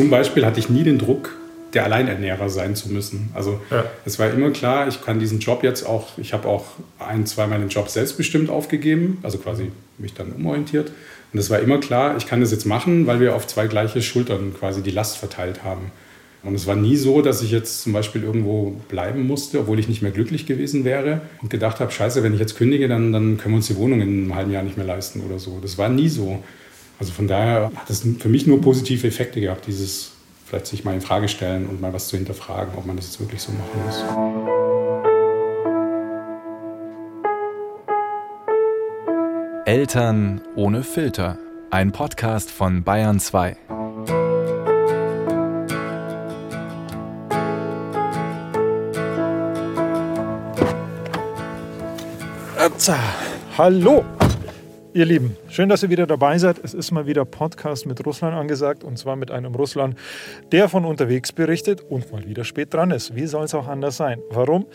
zum Beispiel hatte ich nie den Druck, der Alleinernährer sein zu müssen. Also ja. es war immer klar, ich kann diesen Job jetzt auch, ich habe auch ein, zweimal den Job selbstbestimmt aufgegeben, also quasi mich dann umorientiert. Und es war immer klar, ich kann das jetzt machen, weil wir auf zwei gleiche Schultern quasi die Last verteilt haben. Und es war nie so, dass ich jetzt zum Beispiel irgendwo bleiben musste, obwohl ich nicht mehr glücklich gewesen wäre und gedacht habe, scheiße, wenn ich jetzt kündige, dann, dann können wir uns die Wohnung in einem halben Jahr nicht mehr leisten oder so. Das war nie so. Also von daher hat es für mich nur positive Effekte gehabt, dieses vielleicht sich mal in Frage stellen und mal was zu hinterfragen, ob man das jetzt wirklich so machen muss. Eltern ohne Filter. Ein Podcast von Bayern 2. Hallo, ihr Lieben. Schön, dass ihr wieder dabei seid. Es ist mal wieder Podcast mit Russland angesagt und zwar mit einem Russland, der von unterwegs berichtet und mal wieder spät dran ist. Wie soll es auch anders sein? Warum?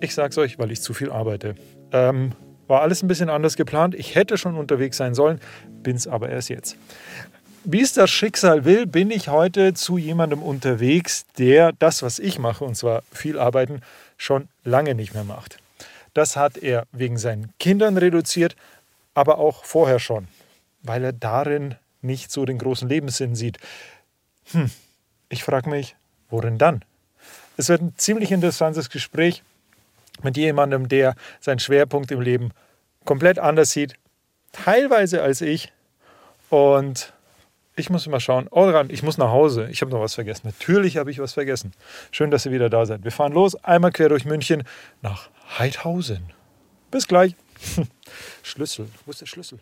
Ich sage es euch, weil ich zu viel arbeite. Ähm, war alles ein bisschen anders geplant. Ich hätte schon unterwegs sein sollen, bin es aber erst jetzt. Wie es das Schicksal will, bin ich heute zu jemandem unterwegs, der das, was ich mache, und zwar viel arbeiten, schon lange nicht mehr macht. Das hat er wegen seinen Kindern reduziert, aber auch vorher schon, weil er darin nicht so den großen Lebenssinn sieht. Hm, ich frage mich, worin dann? Es wird ein ziemlich interessantes Gespräch mit jemandem, der seinen Schwerpunkt im Leben komplett anders sieht, teilweise als ich. Und ich muss mal schauen. Oh, ich muss nach Hause. Ich habe noch was vergessen. Natürlich habe ich was vergessen. Schön, dass ihr wieder da seid. Wir fahren los, einmal quer durch München nach Heidhausen. Bis gleich. Schlüssel. Wo ist der Schlüssel?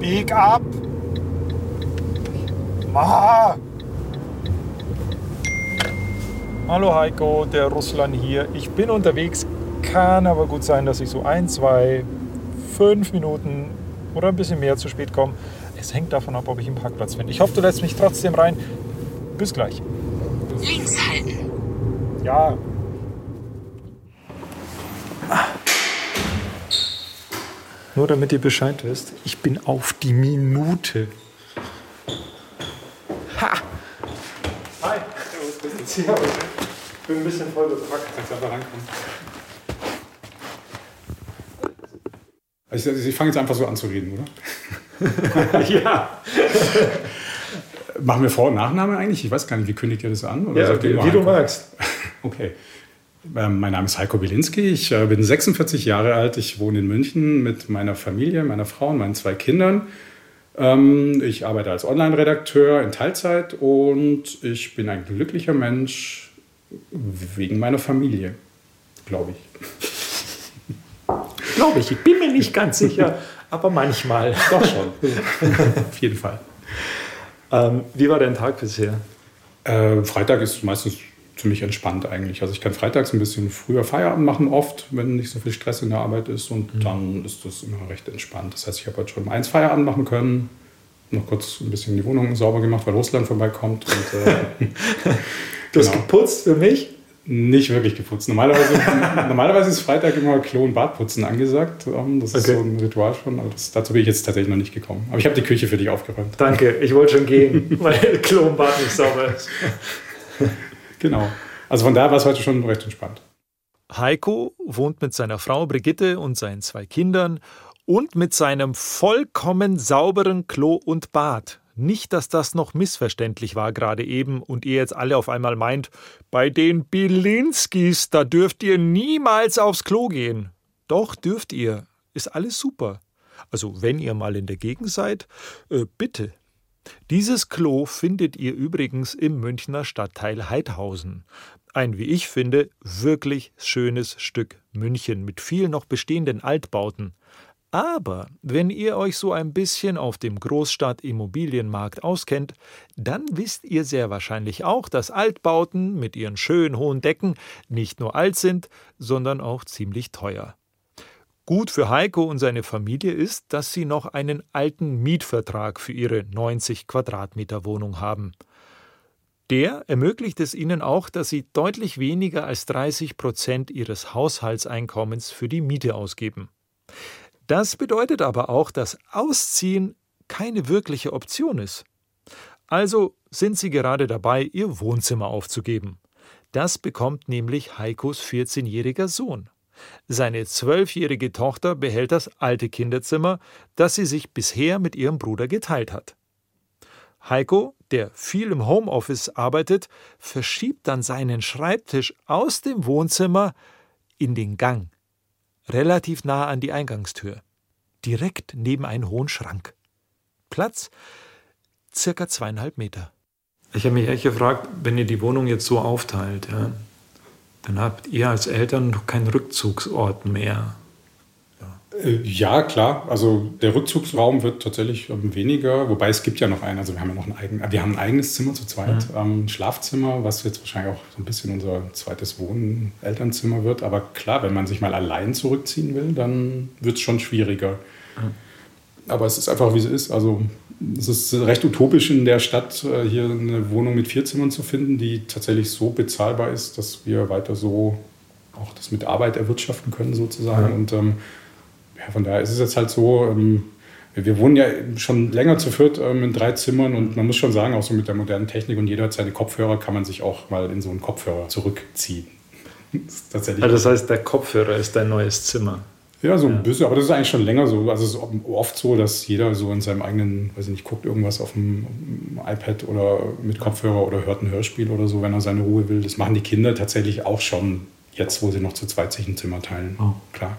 Bieg ab! Ma! Hallo Heiko, der Russland hier. Ich bin unterwegs, kann aber gut sein, dass ich so ein, zwei, fünf Minuten oder ein bisschen mehr zu spät komme. Es hängt davon ab, ob ich einen Parkplatz finde. Ich hoffe, du lässt mich trotzdem rein. Bis gleich. Links halten. Ja. Nur damit ihr Bescheid wisst, ich bin auf die Minute. Ha! Hi. Ich bin ein bisschen voll bepackt. Kannst einfach rankommen. Also ich, ich fange jetzt einfach so an zu reden, oder? ja. Machen wir Vor- und Nachname eigentlich? Ich weiß gar nicht, wie kündigt ihr das an? Oder ja, wie, wie du magst. Okay. Ähm, mein Name ist Heiko Wilinski. Ich äh, bin 46 Jahre alt. Ich wohne in München mit meiner Familie, meiner Frau und meinen zwei Kindern. Ähm, ich arbeite als Online-Redakteur in Teilzeit und ich bin ein glücklicher Mensch wegen meiner Familie, glaube ich. glaube ich, ich bin mir nicht ganz sicher, aber manchmal. Doch schon. Auf jeden Fall. Ähm, wie war dein Tag bisher? Äh, Freitag ist meistens ziemlich entspannt eigentlich. Also ich kann freitags ein bisschen früher Feierabend machen, oft, wenn nicht so viel Stress in der Arbeit ist. Und mhm. dann ist das immer recht entspannt. Das heißt, ich habe heute schon um eins Feierabend machen können, noch kurz ein bisschen die Wohnung sauber gemacht, weil Russland vorbeikommt. Und, äh, du hast genau. geputzt für mich? Nicht wirklich geputzt. Normalerweise, normalerweise ist Freitag immer Klo- und Badputzen angesagt. Ähm, das ist okay. so ein Ritual schon. Aber das, dazu bin ich jetzt tatsächlich noch nicht gekommen. Aber ich habe die Küche für dich aufgeräumt. Danke, ich wollte schon gehen, weil Klo und Bad nicht sauber ist. Genau. Also von daher war es heute schon recht entspannt. Heiko wohnt mit seiner Frau Brigitte und seinen zwei Kindern und mit seinem vollkommen sauberen Klo und Bad. Nicht, dass das noch missverständlich war gerade eben und ihr jetzt alle auf einmal meint, bei den Bilinskis, da dürft ihr niemals aufs Klo gehen. Doch dürft ihr. Ist alles super. Also wenn ihr mal in der Gegend seid, äh, bitte. Dieses Klo findet ihr übrigens im Münchner Stadtteil Heidhausen. Ein, wie ich finde, wirklich schönes Stück München mit vielen noch bestehenden Altbauten. Aber wenn ihr euch so ein bisschen auf dem Großstadt-Immobilienmarkt auskennt, dann wisst ihr sehr wahrscheinlich auch, dass Altbauten mit ihren schön hohen Decken nicht nur alt sind, sondern auch ziemlich teuer. Gut für Heiko und seine Familie ist, dass sie noch einen alten Mietvertrag für ihre 90 Quadratmeter Wohnung haben. Der ermöglicht es ihnen auch, dass sie deutlich weniger als 30 Prozent ihres Haushaltseinkommens für die Miete ausgeben. Das bedeutet aber auch, dass Ausziehen keine wirkliche Option ist. Also sind sie gerade dabei, ihr Wohnzimmer aufzugeben. Das bekommt nämlich Heikos 14-jähriger Sohn. Seine zwölfjährige Tochter behält das alte Kinderzimmer, das sie sich bisher mit ihrem Bruder geteilt hat. Heiko, der viel im Homeoffice arbeitet, verschiebt dann seinen Schreibtisch aus dem Wohnzimmer in den Gang, relativ nah an die Eingangstür, direkt neben einen hohen Schrank. Platz circa zweieinhalb Meter. Ich habe mich echt gefragt, wenn ihr die Wohnung jetzt so aufteilt, ja, dann habt ihr als Eltern doch keinen Rückzugsort mehr. Äh, ja, klar. Also der Rückzugsraum wird tatsächlich ähm, weniger, wobei es gibt ja noch einen. Also wir haben ja noch ein, eigen, wir haben ein eigenes Zimmer zu zweit, mhm. ähm, Schlafzimmer, was jetzt wahrscheinlich auch so ein bisschen unser zweites Wohnen, Elternzimmer wird. Aber klar, wenn man sich mal allein zurückziehen will, dann wird es schon schwieriger. Mhm. Aber es ist einfach, wie es ist. Also es ist recht utopisch in der Stadt, äh, hier eine Wohnung mit vier Zimmern zu finden, die tatsächlich so bezahlbar ist, dass wir weiter so auch das mit Arbeit erwirtschaften können sozusagen. Mhm. Und ähm, ja, von daher ist es jetzt halt so, ähm, wir wohnen ja schon länger zu viert ähm, in drei Zimmern und man muss schon sagen, auch so mit der modernen Technik und jeder hat seine Kopfhörer, kann man sich auch mal in so einen Kopfhörer zurückziehen. Das, also das heißt, der Kopfhörer ist dein neues Zimmer. Ja, so ein bisschen, aber das ist eigentlich schon länger so. Also es ist oft so, dass jeder so in seinem eigenen, weiß ich nicht, guckt irgendwas auf dem iPad oder mit Kopfhörer oder hört ein Hörspiel oder so, wenn er seine Ruhe will. Das machen die Kinder tatsächlich auch schon jetzt, wo sie noch zu zweit sich ein Zimmer teilen. Oh. Klar.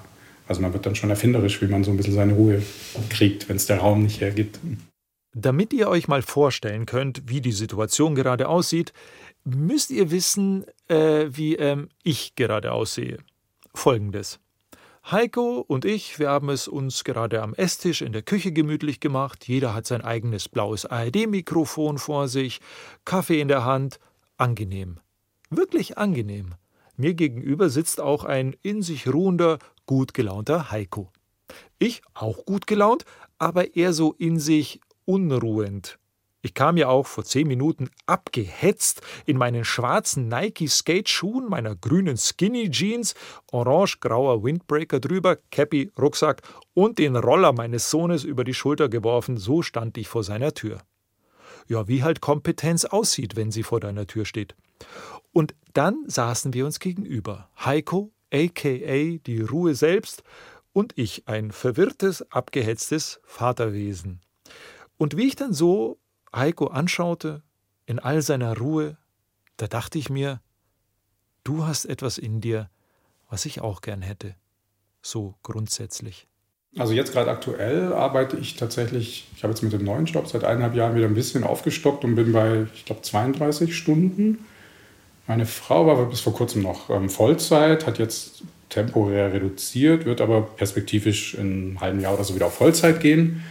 Also man wird dann schon erfinderisch, wie man so ein bisschen seine Ruhe kriegt, wenn es der Raum nicht hergibt. Damit ihr euch mal vorstellen könnt, wie die Situation gerade aussieht, müsst ihr wissen, äh, wie ähm, ich gerade aussehe. Folgendes. Heiko und ich, wir haben es uns gerade am Esstisch in der Küche gemütlich gemacht. Jeder hat sein eigenes blaues ARD-Mikrofon vor sich, Kaffee in der Hand. Angenehm. Wirklich angenehm. Mir gegenüber sitzt auch ein in sich ruhender, gut gelaunter Heiko. Ich auch gut gelaunt, aber eher so in sich unruhend. Ich kam ja auch vor zehn Minuten abgehetzt in meinen schwarzen Nike Skate-Schuhen, meiner grünen Skinny Jeans, orange-grauer Windbreaker drüber, Cappy, Rucksack und den Roller meines Sohnes über die Schulter geworfen, so stand ich vor seiner Tür. Ja, wie halt Kompetenz aussieht, wenn sie vor deiner Tür steht. Und dann saßen wir uns gegenüber. Heiko, aka die Ruhe selbst, und ich, ein verwirrtes, abgehetztes Vaterwesen. Und wie ich dann so Heiko anschaute, in all seiner Ruhe, da dachte ich mir, du hast etwas in dir, was ich auch gern hätte. So grundsätzlich. Also jetzt gerade aktuell arbeite ich tatsächlich, ich habe jetzt mit dem neuen Job seit eineinhalb Jahren wieder ein bisschen aufgestockt und bin bei, ich glaube, 32 Stunden. Meine Frau war bis vor kurzem noch ähm, Vollzeit, hat jetzt temporär reduziert, wird aber perspektivisch in einem halben Jahr oder so wieder auf Vollzeit gehen.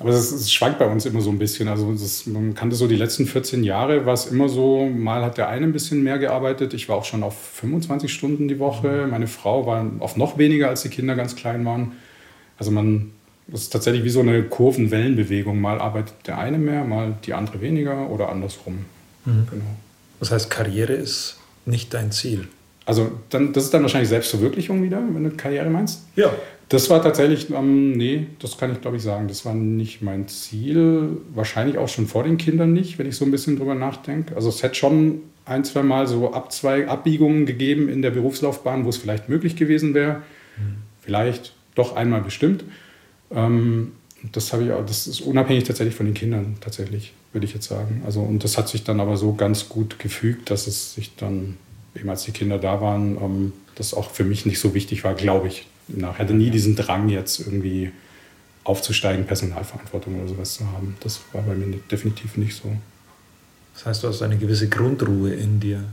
Aber es, schwankt bei uns immer so ein bisschen. Also ist, man kannte so die letzten 14 Jahre, war es immer so, mal hat der eine ein bisschen mehr gearbeitet. Ich war auch schon auf 25 Stunden die Woche. Meine Frau war auf noch weniger, als die Kinder ganz klein waren. Also man, das ist tatsächlich wie so eine Kurvenwellenbewegung. Mal arbeitet der eine mehr, mal die andere weniger oder andersrum. Mhm. Genau. Das heißt, Karriere ist nicht dein Ziel. Also dann, das ist dann wahrscheinlich Selbstverwirklichung wieder, wenn du Karriere meinst? Ja. Das war tatsächlich, ähm, nee, das kann ich glaube ich sagen, das war nicht mein Ziel. Wahrscheinlich auch schon vor den Kindern nicht, wenn ich so ein bisschen drüber nachdenke. Also es hätte schon ein, zwei Mal so Abzweig, Abbiegungen gegeben in der Berufslaufbahn, wo es vielleicht möglich gewesen wäre. Mhm. Vielleicht doch einmal bestimmt. Ähm, das habe ich auch, das ist unabhängig tatsächlich von den Kindern, tatsächlich, würde ich jetzt sagen. Also, und das hat sich dann aber so ganz gut gefügt, dass es sich dann, eben als die Kinder da waren, ähm, das auch für mich nicht so wichtig war, glaube ich. Ich hatte nie diesen Drang, jetzt irgendwie aufzusteigen, Personalverantwortung oder sowas zu haben. Das war bei mir definitiv nicht so. Das heißt, du hast eine gewisse Grundruhe in dir.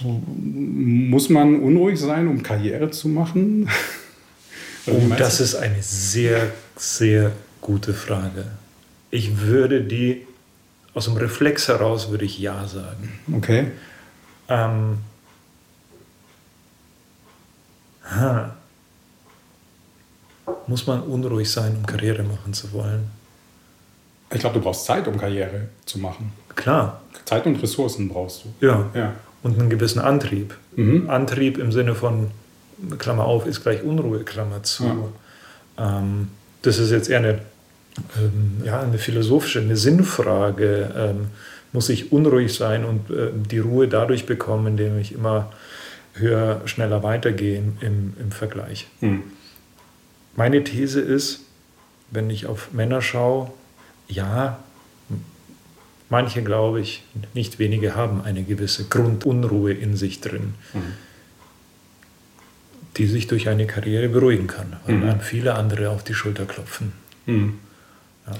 Muss man unruhig sein, um Karriere zu machen? Oh, das ist eine sehr, sehr gute Frage. Ich würde die, aus dem Reflex heraus würde ich Ja sagen. Okay. Ähm, ha. Muss man unruhig sein, um Karriere machen zu wollen? Ich glaube, du brauchst Zeit, um Karriere zu machen. Klar. Zeit und Ressourcen brauchst du. Ja. ja. Und einen gewissen Antrieb. Mhm. Antrieb im Sinne von Klammer auf, ist gleich Unruhe, Klammer zu. Ja. Ähm, das ist jetzt eher eine, ähm, ja, eine philosophische, eine Sinnfrage. Ähm, muss ich unruhig sein und äh, die Ruhe dadurch bekommen, indem ich immer höher, schneller weitergehe im, im Vergleich. Hm. Meine These ist, wenn ich auf Männer schaue, ja, manche, glaube ich, nicht wenige haben eine gewisse Grundunruhe in sich drin, mhm. die sich durch eine Karriere beruhigen kann und mhm. viele andere auf die Schulter klopfen. Mhm. Ja.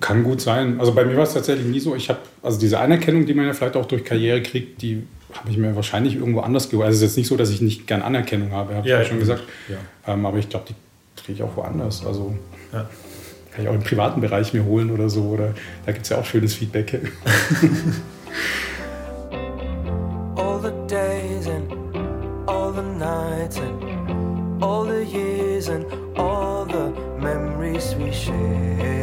Kann gut sein. Also bei mir war es tatsächlich nie so. Ich habe, also diese Anerkennung, die man ja vielleicht auch durch Karriere kriegt, die habe ich mir wahrscheinlich irgendwo anders geholt. Also es ist jetzt nicht so, dass ich nicht gern Anerkennung habe, habe ja, ich ja schon gesagt. Ja. Ähm, aber ich glaube, die kriege ich auch woanders. Also ja. kann ich auch im privaten Bereich mir holen oder so. Oder da gibt es ja auch schönes Feedback. all the days and all the nights and all the years and all the memories we share.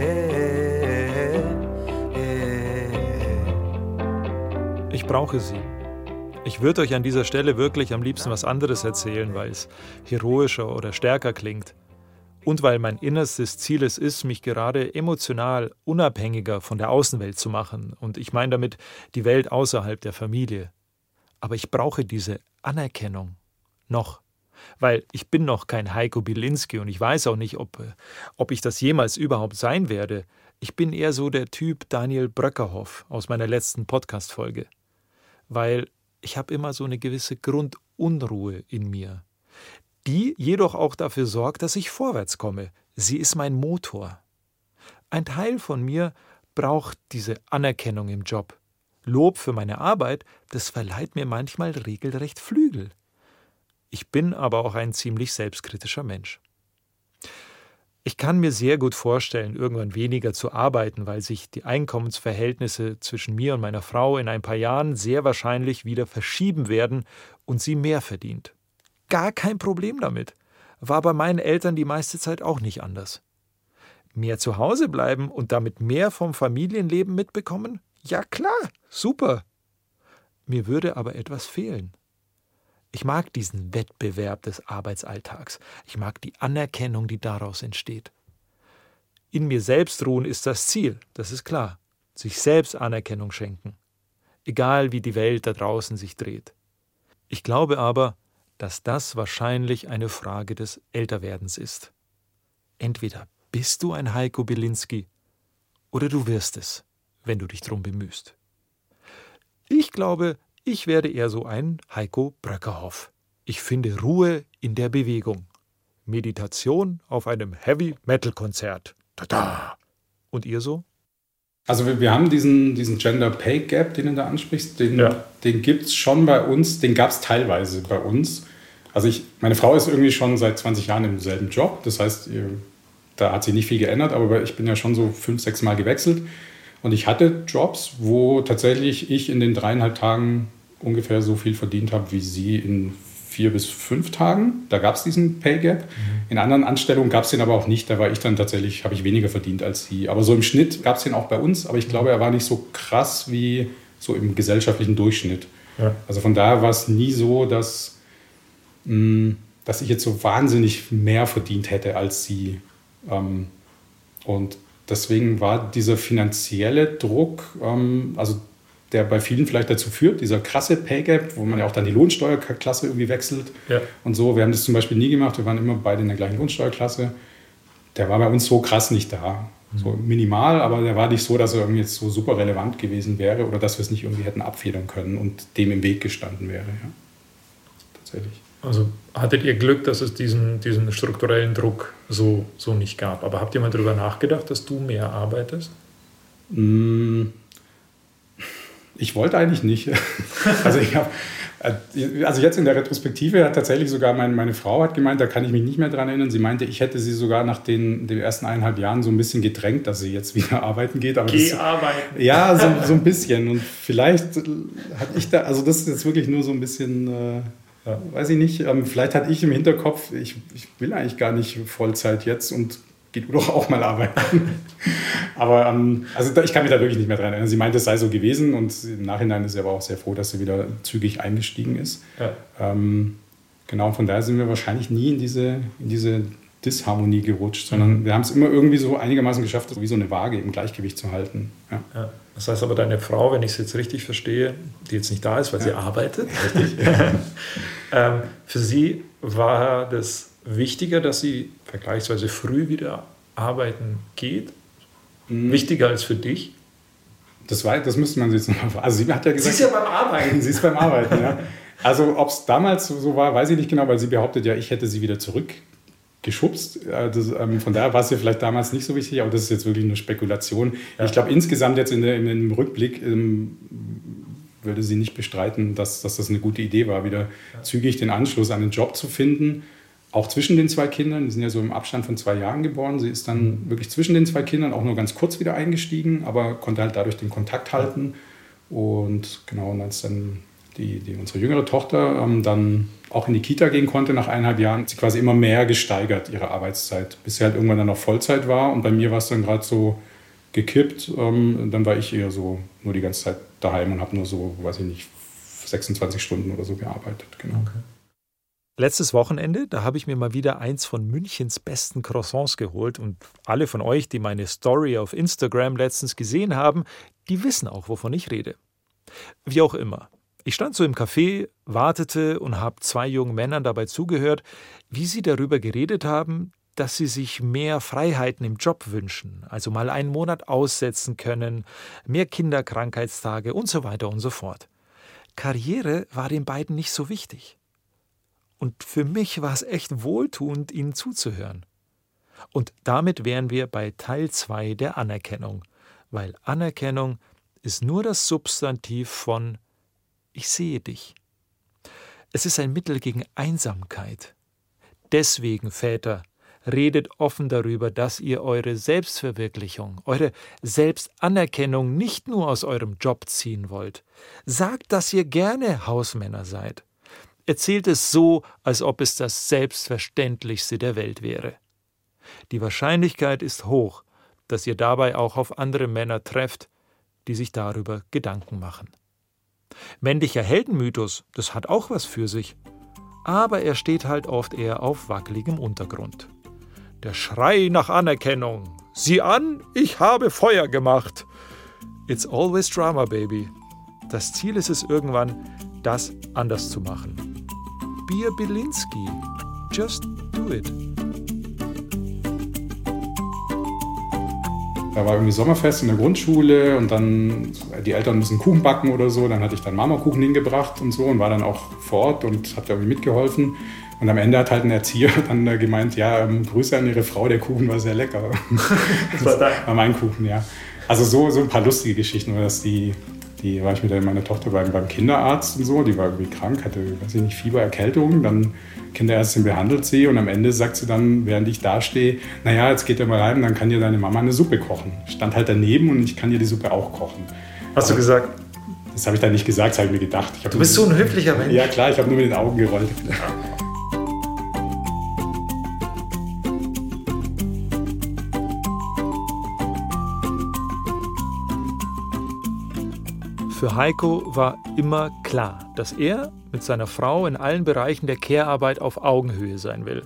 Ich brauche sie. Ich würde euch an dieser Stelle wirklich am liebsten was anderes erzählen, weil es heroischer oder stärker klingt. Und weil mein innerstes Ziel es ist, mich gerade emotional unabhängiger von der Außenwelt zu machen. Und ich meine damit die Welt außerhalb der Familie. Aber ich brauche diese Anerkennung. Noch. Weil ich bin noch kein Heiko Bilinski und ich weiß auch nicht, ob, ob ich das jemals überhaupt sein werde. Ich bin eher so der Typ Daniel Bröckerhoff aus meiner letzten Podcast-Folge weil ich habe immer so eine gewisse Grundunruhe in mir, die jedoch auch dafür sorgt, dass ich vorwärts komme. Sie ist mein Motor. Ein Teil von mir braucht diese Anerkennung im Job. Lob für meine Arbeit, das verleiht mir manchmal regelrecht Flügel. Ich bin aber auch ein ziemlich selbstkritischer Mensch. Ich kann mir sehr gut vorstellen, irgendwann weniger zu arbeiten, weil sich die Einkommensverhältnisse zwischen mir und meiner Frau in ein paar Jahren sehr wahrscheinlich wieder verschieben werden und sie mehr verdient. Gar kein Problem damit. War bei meinen Eltern die meiste Zeit auch nicht anders. Mehr zu Hause bleiben und damit mehr vom Familienleben mitbekommen? Ja klar, super. Mir würde aber etwas fehlen. Ich mag diesen Wettbewerb des Arbeitsalltags. Ich mag die Anerkennung, die daraus entsteht. In mir selbst ruhen ist das Ziel, das ist klar. Sich selbst Anerkennung schenken. Egal wie die Welt da draußen sich dreht. Ich glaube aber, dass das wahrscheinlich eine Frage des Älterwerdens ist. Entweder bist du ein Heiko Bilinski oder du wirst es, wenn du dich drum bemühst. Ich glaube, ich werde eher so ein Heiko Bröckerhoff. Ich finde Ruhe in der Bewegung. Meditation auf einem Heavy-Metal-Konzert. Tada! Und ihr so? Also wir, wir, haben diesen, diesen Gender Pay Gap, den du da ansprichst, den, ja. den gibt es schon bei uns, den gab es teilweise bei uns. Also ich, meine Frau ist irgendwie schon seit 20 Jahren im selben Job, das heißt, da hat sich nicht viel geändert, aber ich bin ja schon so fünf, sechs Mal gewechselt. Und ich hatte Jobs, wo tatsächlich ich in den dreieinhalb Tagen ungefähr so viel verdient habe wie sie in vier bis fünf Tagen. Da gab es diesen Pay Gap. Mhm. In anderen Anstellungen gab es den aber auch nicht. Da war ich dann tatsächlich, habe ich weniger verdient als sie. Aber so im Schnitt gab es den auch bei uns. Aber ich glaube, er war nicht so krass wie so im gesellschaftlichen Durchschnitt. Ja. Also von daher war es nie so, dass, mh, mm, dass ich jetzt so wahnsinnig mehr verdient hätte als sie. Ähm, und deswegen war dieser finanzielle Druck, ähm, also der bei vielen vielleicht dazu führt, dieser krasse Pay Gap, wo man ja auch dann die Lohnsteuerklasse irgendwie wechselt ja. und so. Wir haben das zum Beispiel nie gemacht, wir waren immer beide in der gleichen Lohnsteuerklasse. Der war bei uns so krass nicht da. Mhm. So minimal, aber der war nicht so, dass er irgendwie jetzt so super relevant gewesen wäre oder dass wir es nicht irgendwie hätten abfedern können und dem im Weg gestanden wäre. Ja. Tatsächlich. Also hattet ihr Glück, dass es diesen, diesen strukturellen Druck so, so nicht gab. Aber habt ihr mal darüber nachgedacht, dass du mehr arbeitest? Mm, ich wollte eigentlich nicht. also ich habe also jetzt in der Retrospektive hat tatsächlich sogar mein, meine Frau hat gemeint, da kann ich mich nicht mehr dran erinnern. Sie meinte, ich hätte sie sogar nach den, den ersten eineinhalb Jahren so ein bisschen gedrängt, dass sie jetzt wieder arbeiten geht. Aber Geh das, arbeiten. Ja, so, so ein bisschen. Und vielleicht hatte ich da, also das ist jetzt wirklich nur so ein bisschen äh, ja, weiß ich nicht, ähm, vielleicht hatte ich im Hinterkopf, ich, ich will eigentlich gar nicht Vollzeit jetzt und geht doch auch mal arbeiten. aber ähm, also ich kann mich da wirklich nicht mehr dran erinnern. Sie meinte, es sei so gewesen und im Nachhinein ist sie aber auch sehr froh, dass sie wieder zügig eingestiegen ist. Ja. Ähm, Genau, von daher sind wir wahrscheinlich nie in diese, in diese Disharmonie gerutscht, sondern mhm. wir haben es immer irgendwie so einigermaßen geschafft, wie so eine Waage im Gleichgewicht zu halten. Ja. Ja. Das heißt aber, deine Frau, wenn ich es jetzt richtig verstehe, die jetzt nicht da ist, weil ja. sie arbeitet, ähm, für sie war das wichtiger, dass sie vergleichsweise früh wieder arbeiten geht? Mhm. Wichtiger als für dich? Das, war, das müsste man jetzt noch mal. Also sie hat ja gesagt. Sie ist ja beim Arbeiten. sie ist beim Arbeiten, ja. Also ob es damals so war, weiß ich nicht genau, weil sie behauptet ja, ich hätte sie wieder zurückgeschubst. Also, ähm, von daher war es ja vielleicht damals nicht so wichtig, aber das ist jetzt wirklich eine Spekulation. Ja. Ich glaube, insgesamt jetzt in, der, in dem Rückblick ähm, würde sie nicht bestreiten, dass, dass das eine gute Idee war, wieder ja. zügig den Anschluss an den Job zu finden auch zwischen den zwei Kindern, die sind ja so im Abstand von zwei Jahren geboren. Sie ist dann wirklich zwischen den zwei Kindern auch nur ganz kurz wieder eingestiegen, aber konnte halt dadurch den Kontakt halten. Und genau, und als dann die, die unsere jüngere Tochter ähm, dann auch in die Kita gehen konnte nach eineinhalb Jahren, sie quasi immer mehr gesteigert, ihre Arbeitszeit, bis sie halt irgendwann dann noch Vollzeit war. Und bei mir war es dann gerade so gekippt. Ähm, dann war ich eher so nur die ganze Zeit daheim und habe nur so, weiß ich nicht, 26 Stunden oder so gearbeitet. Genau. Okay. Letztes Wochenende, da habe ich mir mal wieder eins von Münchens besten Croissants geholt und alle von euch, die meine Story auf Instagram letztens gesehen haben, die wissen auch, wovon ich rede. Wie auch immer. Ich stand so im Café, wartete und habe zwei jungen Männern dabei zugehört, wie sie darüber geredet haben, dass sie sich mehr Freiheiten im Job wünschen, also mal einen Monat aussetzen können, mehr Kinderkrankheitstage und so weiter und so fort. Karriere war den beiden nicht so wichtig. Und für mich war es echt wohltuend, ihnen zuzuhören. Und damit wären wir bei Teil 2 der Anerkennung, weil Anerkennung ist nur das Substantiv von Ich sehe dich. Es ist ein Mittel gegen Einsamkeit. Deswegen, Väter, redet offen darüber, dass ihr eure Selbstverwirklichung, eure Selbstanerkennung nicht nur aus eurem Job ziehen wollt. Sagt, dass ihr gerne Hausmänner seid. Erzählt es so, als ob es das Selbstverständlichste der Welt wäre. Die Wahrscheinlichkeit ist hoch, dass ihr dabei auch auf andere Männer trefft, die sich darüber Gedanken machen. Männlicher Heldenmythos, das hat auch was für sich, aber er steht halt oft eher auf wackeligem Untergrund. Der Schrei nach Anerkennung. Sieh an, ich habe Feuer gemacht. It's always drama, baby. Das Ziel ist es irgendwann, das anders zu machen. Be a Belinsky. Just do it. Da war irgendwie Sommerfest in der Grundschule und dann die Eltern müssen Kuchen backen oder so. Dann hatte ich dann Marmorkuchen hingebracht und so und war dann auch vor Ort und habe da irgendwie mitgeholfen. Und am Ende hat halt ein Erzieher dann gemeint, ja, ähm, Grüße an Ihre Frau, der Kuchen war sehr lecker. das war, war mein Kuchen, ja. Also so, so ein paar lustige Geschichten, dass die, die war ich mit meiner Tochter beim, beim Kinderarzt und so, die war irgendwie krank, hatte, weiß ich nicht, Fieber, Erkältung, dann Kinderärztin behandelt sie und am Ende sagt sie dann, während ich da stehe, naja, jetzt geht er mal rein, dann kann dir deine Mama eine Suppe kochen. Stand halt daneben und ich kann dir die Suppe auch kochen. Hast du gesagt? Das habe ich dann nicht gesagt, das habe ich mir gedacht. Ich du bist so ein höflicher Mensch. Ja klar, ich habe nur mit den Augen gerollt. Für Heiko war immer klar, dass er mit seiner Frau in allen Bereichen der Care-Arbeit auf Augenhöhe sein will.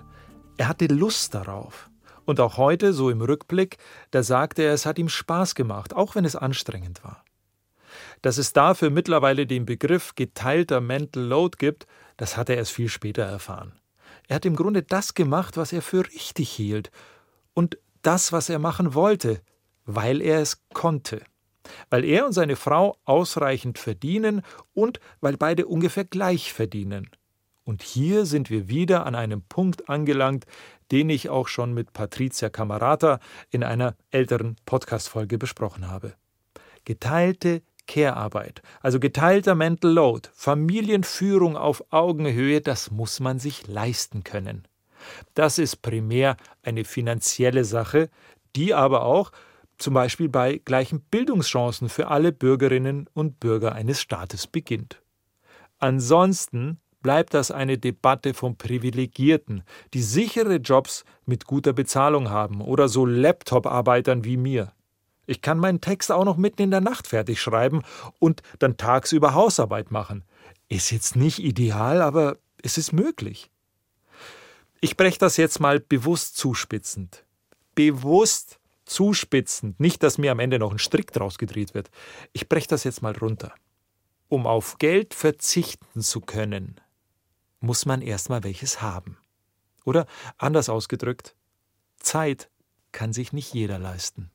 Er hatte Lust darauf. Und auch heute, so im Rückblick, da sagte er, es hat ihm Spaß gemacht, auch wenn es anstrengend war. Dass es dafür mittlerweile den Begriff geteilter Mental Load gibt, das hat er erst viel später erfahren. Er hat im Grunde das gemacht, was er für richtig hielt und das, was er machen wollte, weil er es konnte weil er und seine Frau ausreichend verdienen und weil beide ungefähr gleich verdienen. Und hier sind wir wieder an einem Punkt angelangt, den ich auch schon mit Patricia Camarata in einer älteren Podcast-Folge besprochen habe. Geteilte Care-Arbeit, also geteilter Mental Load, Familienführung auf Augenhöhe, das muss man sich leisten können. Das ist primär eine finanzielle Sache, die aber auch zum Beispiel bei gleichen Bildungschancen für alle Bürgerinnen und Bürger eines Staates beginnt. Ansonsten bleibt das eine Debatte von Privilegierten, die sichere Jobs mit guter Bezahlung haben oder so Laptop-Arbeitern wie mir. Ich kann meinen Text auch noch mitten in der Nacht fertig schreiben und dann tagsüber Hausarbeit machen. Ist jetzt nicht ideal, aber Es ist möglich. Ich breche das jetzt mal bewusst zuspitzend. Bewusst zuspitzend. Nicht, dass mir am Ende noch ein Strick draus gedreht wird. Ich breche das jetzt mal runter. Um auf Geld verzichten zu können, muss man erstmal welches haben. Oder anders ausgedrückt, Zeit kann sich nicht jeder leisten.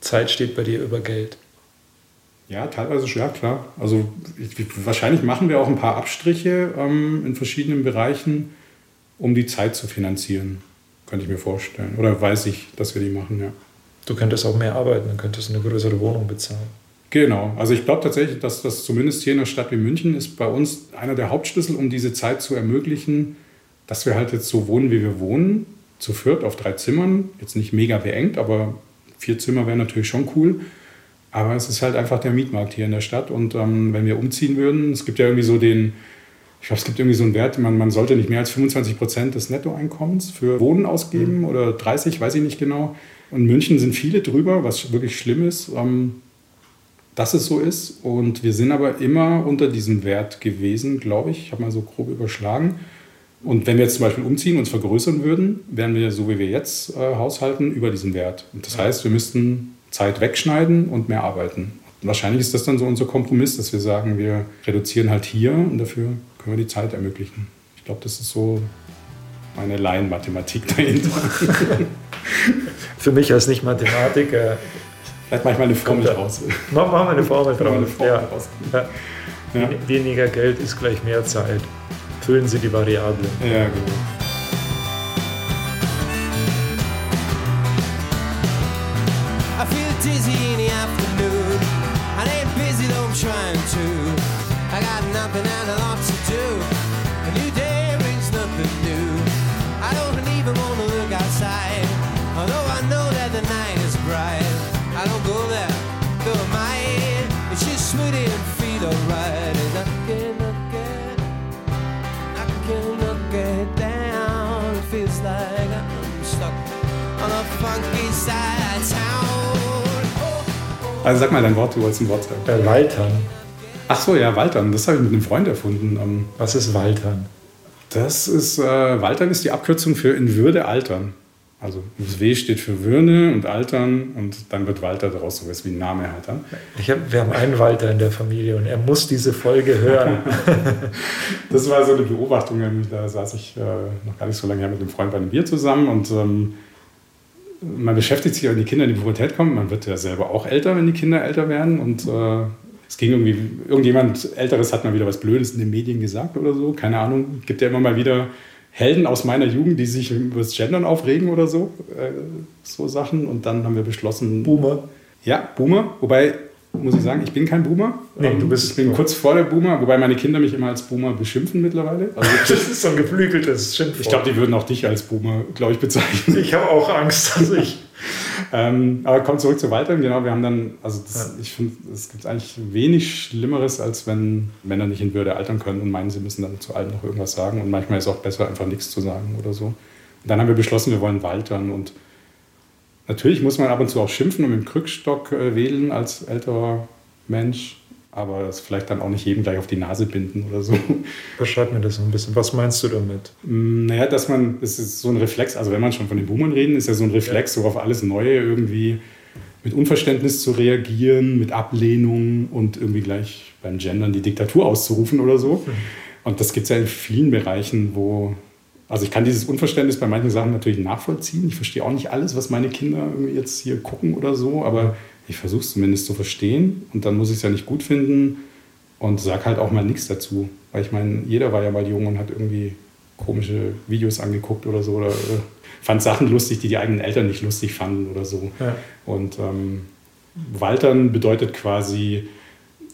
Zeit steht bei dir über Geld. Ja, teilweise schon, ja klar. Also ich, wahrscheinlich machen wir auch ein paar Abstriche ähm, in verschiedenen Bereichen, um die Zeit zu finanzieren. Könnte ich mir vorstellen. Oder weiß ich, dass wir die machen, ja. Du könntest auch mehr arbeiten, dann könntest du eine größere Wohnung bezahlen. Genau, also ich glaube tatsächlich, dass das zumindest hier in einer Stadt wie München ist bei uns einer der Hauptschlüssel, um diese Zeit zu ermöglichen, dass wir halt jetzt so wohnen, wie wir wohnen, zu viert auf drei Zimmern, jetzt nicht mega beengt, aber vier Zimmer wären natürlich schon cool. Aber es ist halt einfach der Mietmarkt hier in der Stadt und ähm, wenn wir umziehen würden, es gibt ja irgendwie so den, ich glaube, es gibt irgendwie so einen Wert, man, man sollte nicht mehr als 25 Prozent des Nettoeinkommens für Wohnen ausgeben mhm. oder 30, weiß ich nicht genau. In München sind viele drüber, was wirklich schlimm ist. Ähm, dass es so ist. Und wir sind aber immer unter diesem Wert gewesen, glaube ich. Ich habe mal so grob überschlagen. Und wenn wir jetzt zum Beispiel umziehen, uns vergrößern würden, wären wir, so wie wir jetzt äh, haushalten, über diesem Wert. Und das heißt, wir müssten Zeit wegschneiden und mehr arbeiten. Und wahrscheinlich ist das dann so unser Kompromiss, dass wir sagen, wir reduzieren halt hier und dafür können wir die Zeit ermöglichen. Ich glaube, das ist so meine Laienmathematik dahinter. Für mich als Nicht-Mathematiker Vielleicht mache ich mal eine Formel draus. Machen wir eine Formel draus. Eine Formel ja. draus. Ja. Ja. Weniger Geld ist gleich mehr Zeit. Füllen Sie die Variable. Ja, genau. I feel dizzy Also sag mal dein Wort, du wolltest ein Wort sagen. Äh, Waltern. Ach so, ja, Waltern. Das habe ich mit einem Freund erfunden. Ähm, Was ist Waltern? Das ist, äh, Waltern ist die Abkürzung für in Würde altern. Also das W steht für Würne und Altern und dann wird Walter daraus sowas wie ein Name halt dann. Ich hab, wir haben einen Walter in der Familie und er muss diese Folge hören. das war so eine Beobachtung, da saß ich äh, noch gar nicht so lange her mit einem Freund bei einem Bier zusammen und ähm, man beschäftigt sich, wenn die Kinder in die Pubertät kommen, man wird ja selber auch älter, wenn die Kinder älter werden und äh, es ging irgendwie, irgendjemand Älteres hat mal wieder was Blödes in den Medien gesagt oder so, keine Ahnung, gibt ja immer mal wieder Helden aus meiner Jugend, die sich über das Gendern aufregen oder so. Äh, so Sachen. Und dann haben wir beschlossen. Boomer. Ja, Boomer. Wobei, muss ich sagen, ich bin kein Boomer. Nee, du bist. Ich bin kurz vor der Boomer, wobei meine Kinder mich immer als Boomer beschimpfen mittlerweile. Also, das ist so ein geflügeltes Schimpfwort. Ich glaube, die würden auch dich als Boomer, glaube ich, bezeichnen. Ich habe auch Angst, dass ich. ähm, aber kommt zurück zu Walter. Genau, wir haben dann, also das, ja. ich finde, es gibt eigentlich wenig Schlimmeres, als wenn Männer nicht in Würde altern können und meinen, sie müssen dann zu allen noch irgendwas sagen. Und manchmal ist es auch besser, einfach nichts zu sagen oder so. Und dann haben wir beschlossen, wir wollen Waltern. Und natürlich muss man ab und zu auch schimpfen und mit dem Krückstock äh, wählen als älterer Mensch aber das vielleicht dann auch nicht jedem gleich auf die Nase binden oder so. Beschreib mir das so ein bisschen. Was meinst du damit? Mm, naja, dass man, das ist so ein Reflex, also wenn man schon von den Boomern reden, ist ja so ein Reflex, ja. so auf alles Neue irgendwie mit Unverständnis zu reagieren, mit Ablehnung und irgendwie gleich beim Gendern die Diktatur auszurufen oder so. Mhm. Und das gibt es ja in vielen Bereichen, wo, also ich kann dieses Unverständnis bei manchen Sachen natürlich nachvollziehen. Ich verstehe auch nicht alles, was meine Kinder jetzt hier gucken oder so, aber ich versuche es zumindest zu verstehen und dann muss ich es ja nicht gut finden und sag halt auch mal nichts dazu. Weil ich meine, jeder war ja mal jung und hat irgendwie komische Videos angeguckt oder so oder äh, fand Sachen lustig, die die eigenen Eltern nicht lustig fanden oder so. Ja. Und ähm, Waltern bedeutet quasi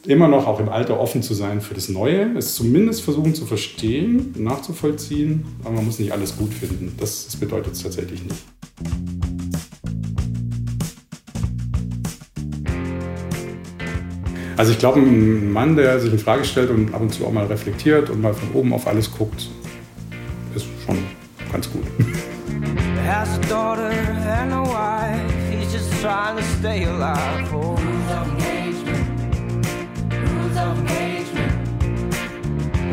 immer noch auch im Alter offen zu sein für das Neue, es zumindest versuchen zu verstehen, nachzuvollziehen, aber man muss nicht alles gut finden. Das, das bedeutet es tatsächlich nicht. Also ich glaube, ein Mann, der sich in Frage stellt und ab und zu auch mal reflektiert und mal von oben auf alles guckt, ist schon ganz gut. has a daughter and a wife. He's just trying to stay alive. Oh.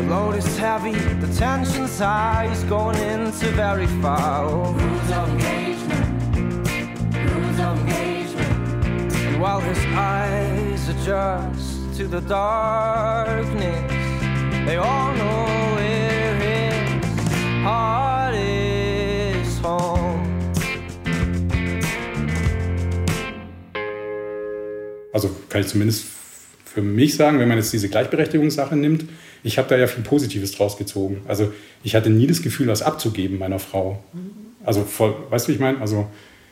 Load is heavy, the tension's high, he's going into very foul. Rules of engagement, rules of engagement. And while his eyes adjust to the darkness, they all know where his heart is home. Also kann ich zumindest für mich sagen, wenn man jetzt diese Gleichberechtigungssache nimmt, ich habe da ja viel Positives draus gezogen. Also ich hatte nie das Gefühl, was abzugeben meiner Frau. Also voll, weißt du, wie ich meine? Also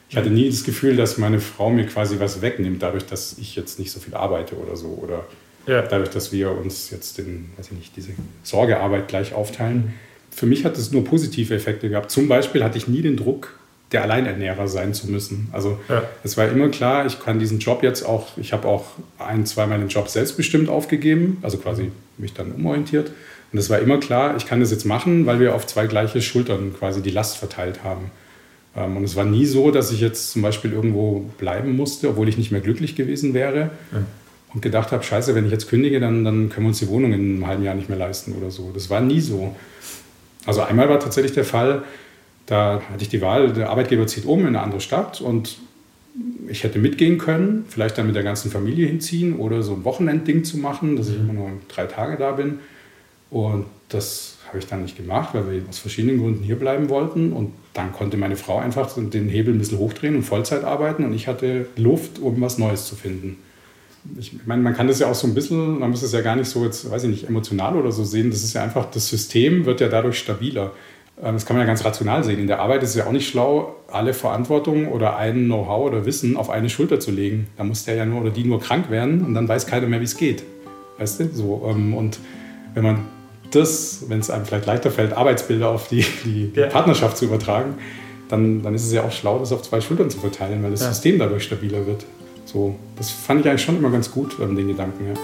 ich hatte nie das Gefühl, dass meine Frau mir quasi was wegnimmt, dadurch, dass ich jetzt nicht so viel arbeite oder so. Oder ja. dadurch, dass wir uns jetzt den, weiß ich nicht, diese Sorgearbeit gleich aufteilen. Für mich hat es nur positive Effekte gehabt. Zum Beispiel hatte ich nie den Druck, der Alleinernährer sein zu müssen. Also ja. es war immer klar, ich kann diesen Job jetzt auch, ich habe auch ein, zweimal den Job selbstbestimmt aufgegeben, also quasi mich dann umorientiert. Und es war immer klar, ich kann das jetzt machen, weil wir auf zwei gleiche Schultern quasi die Last verteilt haben. Ähm, und es war nie so, dass ich jetzt zum Beispiel irgendwo bleiben musste, obwohl ich nicht mehr glücklich gewesen wäre. Ja. Und gedacht habe, scheiße, wenn ich jetzt kündige, dann, dann können wir uns die Wohnung in einem halben Jahr nicht mehr leisten oder so. Das war nie so. Also einmal war tatsächlich der Fall, da hatte ich die Wahl, der Arbeitgeber zieht um in eine andere Stadt und ich hätte mitgehen können, vielleicht dann mit der ganzen Familie hinziehen oder so ein Wochenendding zu machen, dass ich immer nur drei Tage da bin. Und das habe ich dann nicht gemacht, weil wir aus verschiedenen Gründen hier bleiben wollten. Und dann konnte meine Frau einfach den Hebel ein bisschen hochdrehen und Vollzeit arbeiten und ich hatte Luft, um was Neues zu finden. Ich meine, man kann das ja auch so ein bisschen, man muss es ja gar nicht so jetzt, weiß ich nicht, emotional oder so sehen. Das ist ja einfach, das System wird ja dadurch stabiler. Ähm, das kann man ja ganz rational sehen. In der Arbeit ist es ja auch nicht schlau, alle Verantwortung oder ein Know-how oder Wissen auf eine Schulter zu legen. Da muss der ja nur oder die nur krank werden und dann weiß keiner mehr, wie es geht. Weißt du? So, ähm, und wenn man das, wenn es einem vielleicht leichter fällt, Arbeitsbilder auf die, die, ja. Partnerschaft zu übertragen, dann, dann ist es ja auch schlau, das auf zwei Schultern zu verteilen, weil das ja. System dadurch stabiler wird. So, das fand ich eigentlich schon immer ganz gut, den Gedanken. Ja.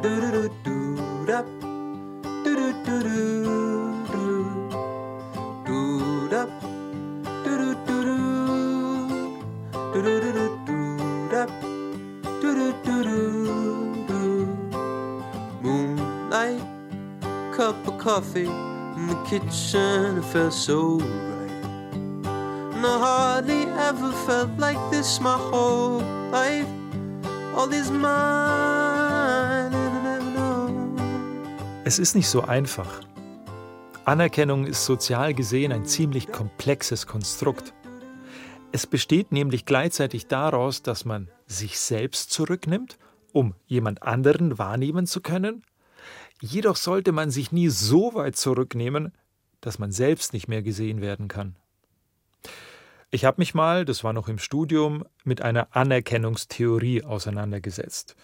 do do do do do da do do do do do do da do do do do do do do do do da do do do do do moonlight cup of coffee in the kitchen it felt so right no hardly ever felt like this my whole life all these miles Es ist nicht so einfach. Anerkennung ist sozial gesehen ein ziemlich komplexes Konstrukt. Es besteht nämlich gleichzeitig daraus, dass man sich selbst zurücknimmt, um jemand anderen wahrnehmen zu können, Jedoch sollte man sich nie so weit zurücknehmen, dass man selbst nicht mehr gesehen werden kann. Ich habe mich mal, das war noch im Studium, mit einer Anerkennungstheorie auseinandergesetzt.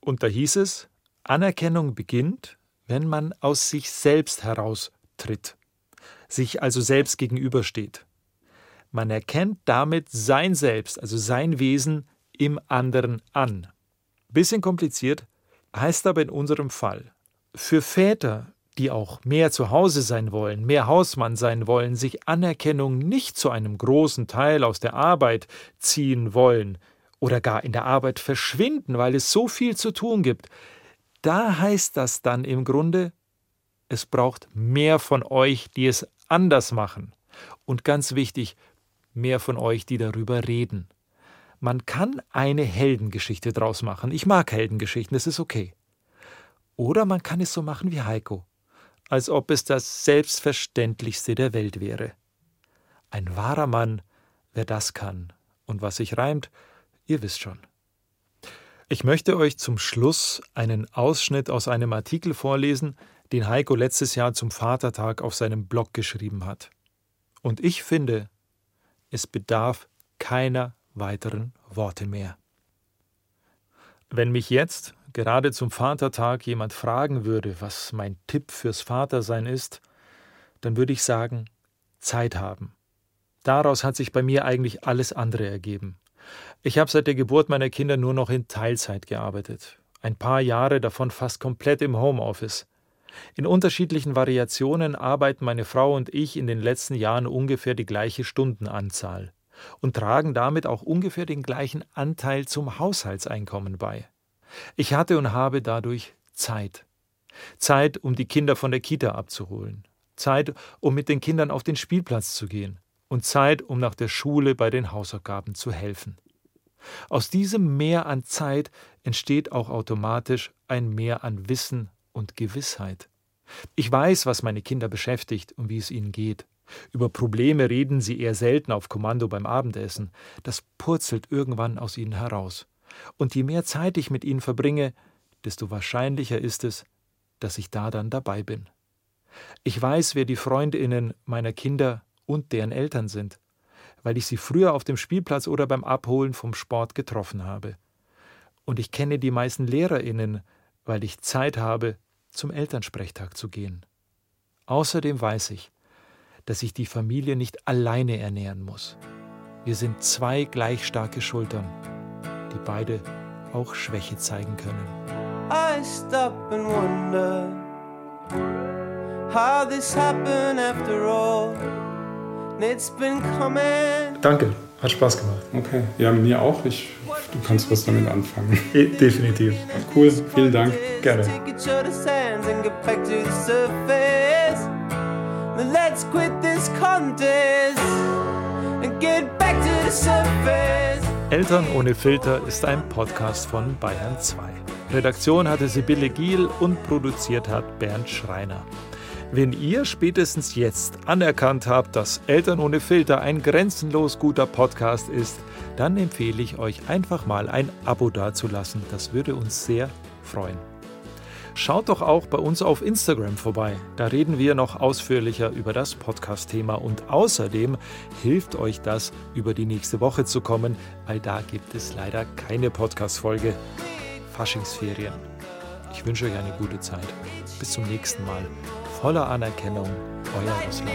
Und da hieß es, Anerkennung beginnt, wenn man aus sich selbst heraustritt, sich also selbst gegenübersteht. Man erkennt damit sein Selbst, also sein Wesen im anderen an. Bisschen kompliziert, heißt aber in unserem Fall, für Väter, die auch mehr zu Hause sein wollen, mehr Hausmann sein wollen, sich Anerkennung nicht zu einem großen Teil aus der Arbeit ziehen wollen oder gar in der Arbeit verschwinden, weil es so viel zu tun gibt, da heißt das dann im Grunde, es braucht mehr von euch, die es anders machen. Und ganz wichtig, mehr von euch, die darüber reden. Man kann eine Heldengeschichte draus machen. Ich mag Heldengeschichten, das ist okay. Oder man kann es so machen wie Heiko, als ob es das Selbstverständlichste der Welt wäre. Ein wahrer Mann, wer das kann. Und was sich reimt, ihr wisst schon. Ich möchte euch zum Schluss einen Ausschnitt aus einem Artikel vorlesen, den Heiko letztes Jahr zum Vatertag auf seinem Blog geschrieben hat. Und ich finde, es bedarf keiner weiteren Worte mehr. Wenn mich jetzt, gerade zum Vatertag jemand fragen würde, was mein Tipp fürs Vatersein ist, dann würde ich sagen, Zeit haben. Daraus hat sich bei mir eigentlich alles andere ergeben. Ich habe seit der Geburt meiner Kinder nur noch in Teilzeit gearbeitet, ein paar Jahre davon fast komplett im Homeoffice. In unterschiedlichen Variationen arbeiten meine Frau und ich in den letzten Jahren ungefähr die gleiche Stundenanzahl. und tragen damit auch ungefähr den gleichen Anteil zum Haushaltseinkommen bei. Ich hatte und habe dadurch Zeit. Zeit, um die Kinder von der Kita abzuholen. Zeit, um mit den Kindern auf den Spielplatz zu gehen. Und Zeit, um nach der Schule bei den Hausaufgaben zu helfen. Aus diesem Mehr an Zeit entsteht auch automatisch ein Mehr an Wissen und Gewissheit. Ich weiß, was meine Kinder beschäftigt und wie es ihnen geht. Über Probleme reden sie eher selten auf Kommando beim Abendessen. Das purzelt irgendwann aus ihnen heraus. Und je mehr Zeit ich mit ihnen verbringe, desto wahrscheinlicher ist es, dass ich da dann dabei bin. Ich weiß, wer die Freundinnen meiner Kinder und deren Eltern sind, weil ich sie früher auf dem Spielplatz oder beim Abholen vom Sport getroffen habe. Und ich kenne die meisten Lehrerinnen, weil ich Zeit habe, zum Elternsprechtag zu gehen. Außerdem weiß ich, dass ich die Familie nicht alleine ernähren muss. Wir sind zwei gleich starke Schultern, die beide auch Schwäche zeigen können. I stop and wonder how this happened after all. It's been coming. Danke, hat Spaß gemacht. Okay, ja, mir auch. Ich, du kannst was damit anfangen. Definitiv. Cool, vielen Dank. Gerne. Let's quit this contest and get back to the surface. Eltern ohne Filter ist ein Podcast von Bayern 2. Redaktion hatte Sibylle Giel und produziert hat Bernd Schreiner. Wenn ihr spätestens jetzt anerkannt habt, dass Eltern ohne Filter ein grenzenlos guter Podcast ist, dann empfehle ich euch einfach mal ein Abo dazulassen. Das würde uns sehr freuen. Schaut doch auch bei uns auf Instagram vorbei. Da reden wir noch ausführlicher über das Podcast-Thema und außerdem hilft euch das, über die nächste Woche zu kommen, weil da gibt es leider keine Podcast-Folge. Faschingsferien. Ich wünsche euch eine gute Zeit. Bis zum nächsten Mal. Voller Anerkennung, euer Russland.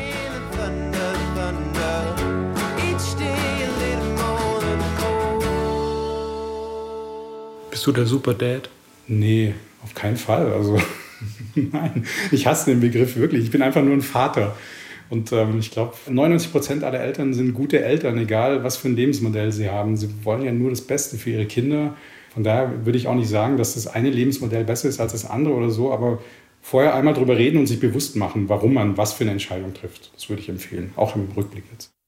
Bist du der Super Dad? Nee, auf keinen Fall. Also nein, ich hasse den Begriff wirklich. Ich bin einfach nur ein Vater. Und ähm, ich glaube, 99 Prozent aller Eltern sind gute Eltern, egal was für ein Lebensmodell sie haben. Sie wollen ja nur das Beste für ihre Kinder. Von daher würde ich auch nicht sagen, dass das eine Lebensmodell besser ist als das andere oder so, aber vorher einmal drüber reden und sich bewusst machen, warum man was für eine Entscheidung trifft. Das würde ich empfehlen, auch im Rückblick jetzt.